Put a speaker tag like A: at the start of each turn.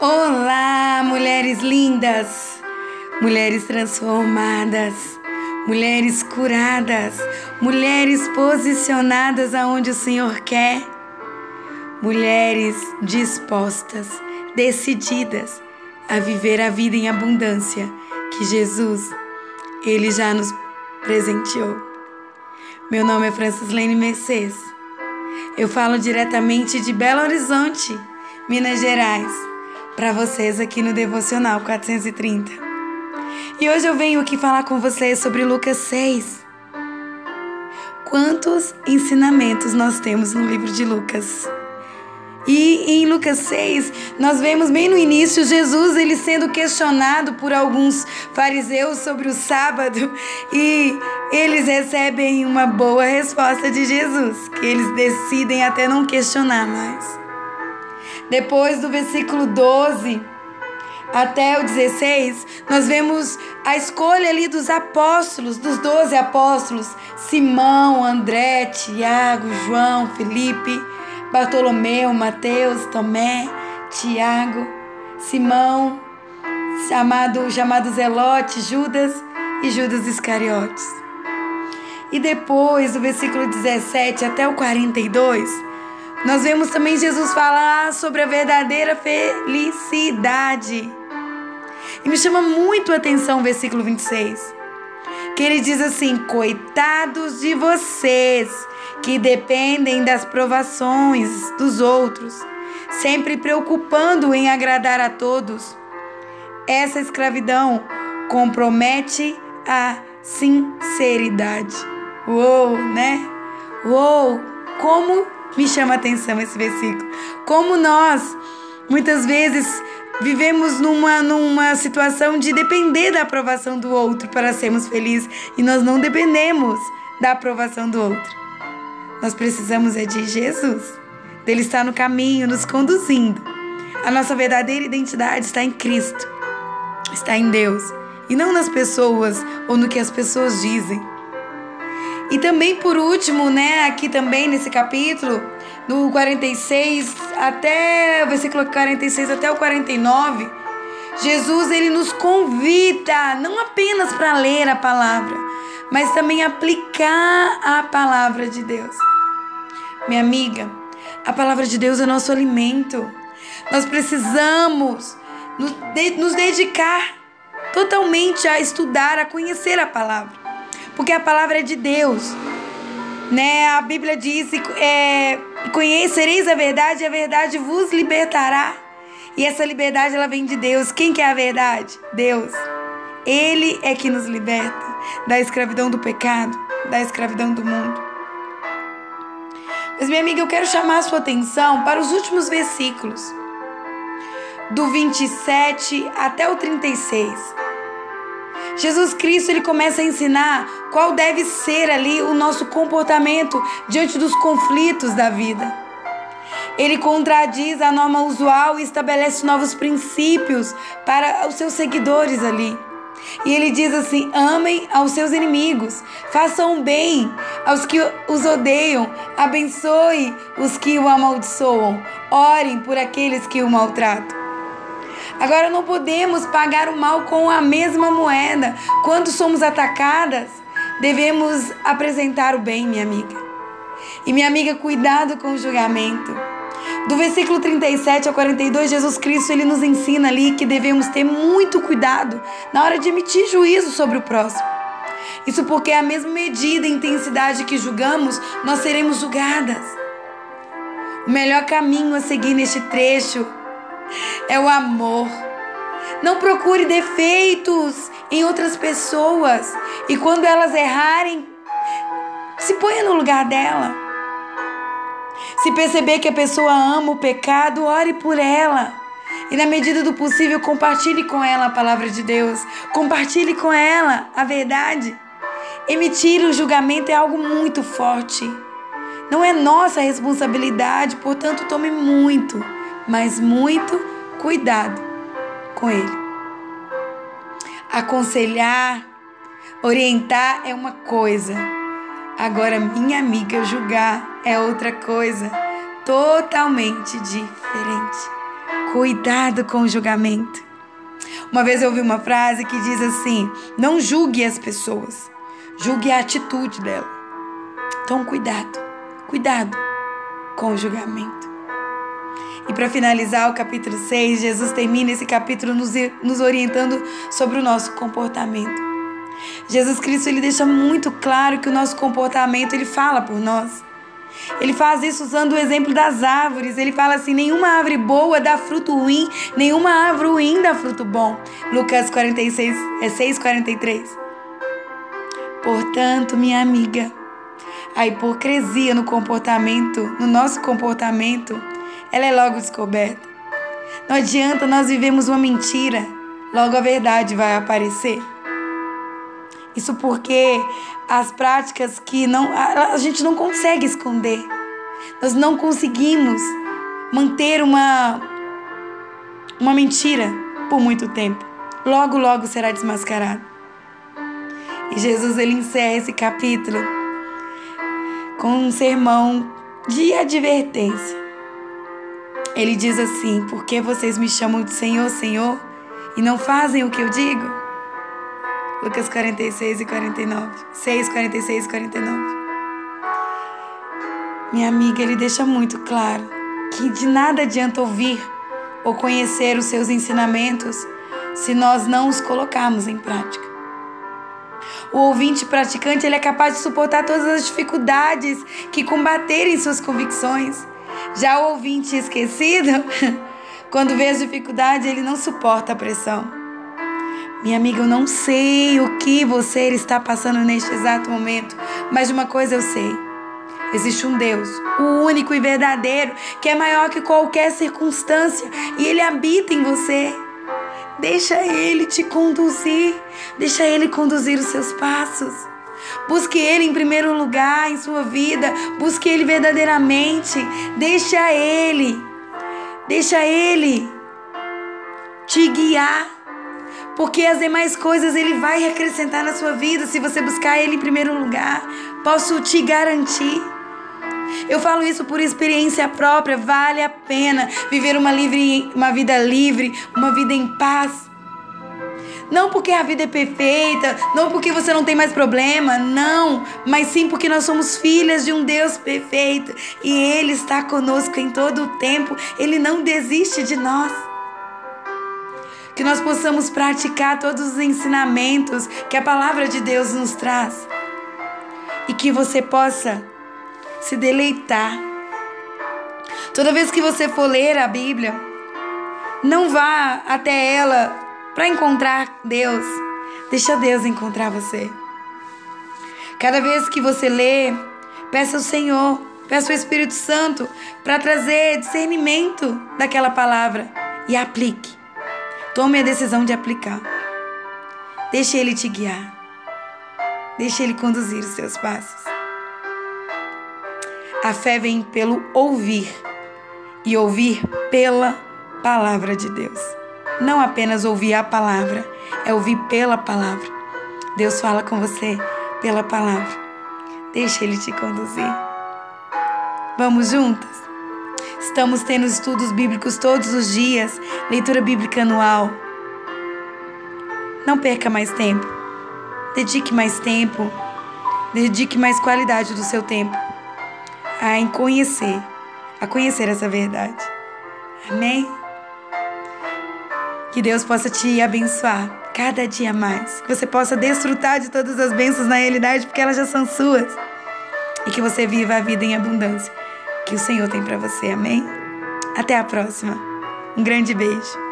A: Olá, mulheres lindas, mulheres transformadas, mulheres curadas, mulheres posicionadas aonde o Senhor quer, mulheres dispostas, decididas a viver a vida em abundância que Jesus, ele já nos presenteou. Meu nome é Francis Lene Mercedes. Eu falo diretamente de Belo Horizonte, Minas Gerais para vocês aqui no Devocional 430. E hoje eu venho aqui falar com vocês sobre Lucas 6. Quantos ensinamentos nós temos no livro de Lucas? E em Lucas 6, nós vemos bem no início Jesus ele sendo questionado por alguns fariseus sobre o sábado e eles recebem uma boa resposta de Jesus, que eles decidem até não questionar mais. Depois do versículo 12 até o 16, nós vemos a escolha ali dos apóstolos, dos doze apóstolos: Simão, André, Tiago, João, Felipe, Bartolomeu, Mateus, Tomé, Tiago, Simão, chamado, chamado Zelote, Judas e Judas Iscariotes. E depois, do versículo 17 até o 42, nós vemos também Jesus falar sobre a verdadeira felicidade. E me chama muito a atenção o versículo 26, que ele diz assim: Coitados de vocês que dependem das provações dos outros, sempre preocupando em agradar a todos. Essa escravidão compromete a sinceridade. Uou, né? Uou, como me chama a atenção esse versículo. Como nós, muitas vezes, vivemos numa, numa situação de depender da aprovação do outro para sermos felizes e nós não dependemos da aprovação do outro. Nós precisamos é de Jesus, dele estar no caminho, nos conduzindo. A nossa verdadeira identidade está em Cristo, está em Deus e não nas pessoas ou no que as pessoas dizem. E também por último, né, aqui também nesse capítulo, no 46 até o versículo 46 até o 49, Jesus ele nos convida não apenas para ler a palavra, mas também aplicar a palavra de Deus. Minha amiga, a palavra de Deus é nosso alimento. Nós precisamos nos dedicar totalmente a estudar, a conhecer a palavra porque a palavra é de Deus. Né? A Bíblia diz: é, conhecereis a verdade, e a verdade vos libertará. E essa liberdade ela vem de Deus. Quem que é a verdade? Deus. Ele é que nos liberta da escravidão do pecado, da escravidão do mundo. Mas minha amiga, eu quero chamar a sua atenção para os últimos versículos, do 27 até o 36. Jesus Cristo ele começa a ensinar qual deve ser ali o nosso comportamento diante dos conflitos da vida. Ele contradiz a norma usual e estabelece novos princípios para os seus seguidores ali. E ele diz assim: amem aos seus inimigos, façam bem aos que os odeiam, abençoe os que o amaldiçoam, orem por aqueles que o maltratam. Agora não podemos pagar o mal com a mesma moeda. Quando somos atacadas, devemos apresentar o bem, minha amiga. E minha amiga, cuidado com o julgamento. Do versículo 37 ao 42, Jesus Cristo ele nos ensina ali que devemos ter muito cuidado na hora de emitir juízo sobre o próximo. Isso porque a mesma medida e intensidade que julgamos, nós seremos julgadas. O melhor caminho a seguir neste trecho é o amor. Não procure defeitos em outras pessoas. E quando elas errarem, se ponha no lugar dela. Se perceber que a pessoa ama o pecado, ore por ela. E na medida do possível, compartilhe com ela a palavra de Deus. Compartilhe com ela a verdade. Emitir o julgamento é algo muito forte. Não é nossa responsabilidade, portanto, tome muito mas muito cuidado com ele. Aconselhar, orientar é uma coisa, agora minha amiga julgar é outra coisa totalmente diferente. Cuidado com o julgamento. Uma vez eu ouvi uma frase que diz assim: Não julgue as pessoas, julgue a atitude dela. Então, cuidado, cuidado com o julgamento. E para finalizar o capítulo 6, Jesus termina esse capítulo nos, nos orientando sobre o nosso comportamento. Jesus Cristo ele deixa muito claro que o nosso comportamento ele fala por nós. Ele faz isso usando o exemplo das árvores. Ele fala assim: nenhuma árvore boa dá fruto ruim, nenhuma árvore ruim dá fruto bom. Lucas 46, é 6, 43. Portanto, minha amiga, a hipocrisia no comportamento, no nosso comportamento, ela é logo descoberta. Não adianta nós vivemos uma mentira, logo a verdade vai aparecer. Isso porque as práticas que não a, a gente não consegue esconder. Nós não conseguimos manter uma uma mentira por muito tempo. Logo, logo será desmascarado. E Jesus ele encerra esse capítulo com um sermão de advertência. Ele diz assim: Por que vocês me chamam de Senhor, Senhor e não fazem o que eu digo? Lucas 46 e 49. 6, 46 e 49. Minha amiga, ele deixa muito claro que de nada adianta ouvir ou conhecer os seus ensinamentos se nós não os colocarmos em prática. O ouvinte praticante ele é capaz de suportar todas as dificuldades que combaterem suas convicções já o ouvinte esquecido, quando vê as dificuldades, ele não suporta a pressão. Minha amiga, eu não sei o que você está passando neste exato momento, mas de uma coisa eu sei. Existe um Deus, o único e verdadeiro, que é maior que qualquer circunstância e ele habita em você. Deixa ele te conduzir, deixa ele conduzir os seus passos. Busque Ele em primeiro lugar em sua vida. Busque Ele verdadeiramente. Deixa Ele. Deixa Ele te guiar. Porque as demais coisas Ele vai acrescentar na sua vida se você buscar Ele em primeiro lugar. Posso te garantir. Eu falo isso por experiência própria. Vale a pena viver uma, livre, uma vida livre, uma vida em paz não porque a vida é perfeita, não porque você não tem mais problema, não, mas sim porque nós somos filhas de um Deus perfeito e Ele está conosco em todo o tempo, Ele não desiste de nós. Que nós possamos praticar todos os ensinamentos que a palavra de Deus nos traz e que você possa se deleitar. Toda vez que você for ler a Bíblia, não vá até ela para encontrar Deus. Deixa Deus encontrar você. Cada vez que você lê, peça ao Senhor, peça ao Espírito Santo para trazer discernimento daquela palavra e aplique. Tome a decisão de aplicar. Deixe Ele te guiar. Deixe Ele conduzir os seus passos. A fé vem pelo ouvir e ouvir pela palavra de Deus não apenas ouvir a palavra, é ouvir pela palavra. Deus fala com você pela palavra. Deixa Ele te conduzir. Vamos juntas? Estamos tendo estudos bíblicos todos os dias, leitura bíblica anual. Não perca mais tempo. Dedique mais tempo. Dedique mais qualidade do seu tempo a conhecer, a conhecer essa verdade. Amém? Que Deus possa te abençoar cada dia mais. Que você possa desfrutar de todas as bênçãos na realidade, porque elas já são suas. E que você viva a vida em abundância que o Senhor tem para você. Amém? Até a próxima. Um grande beijo.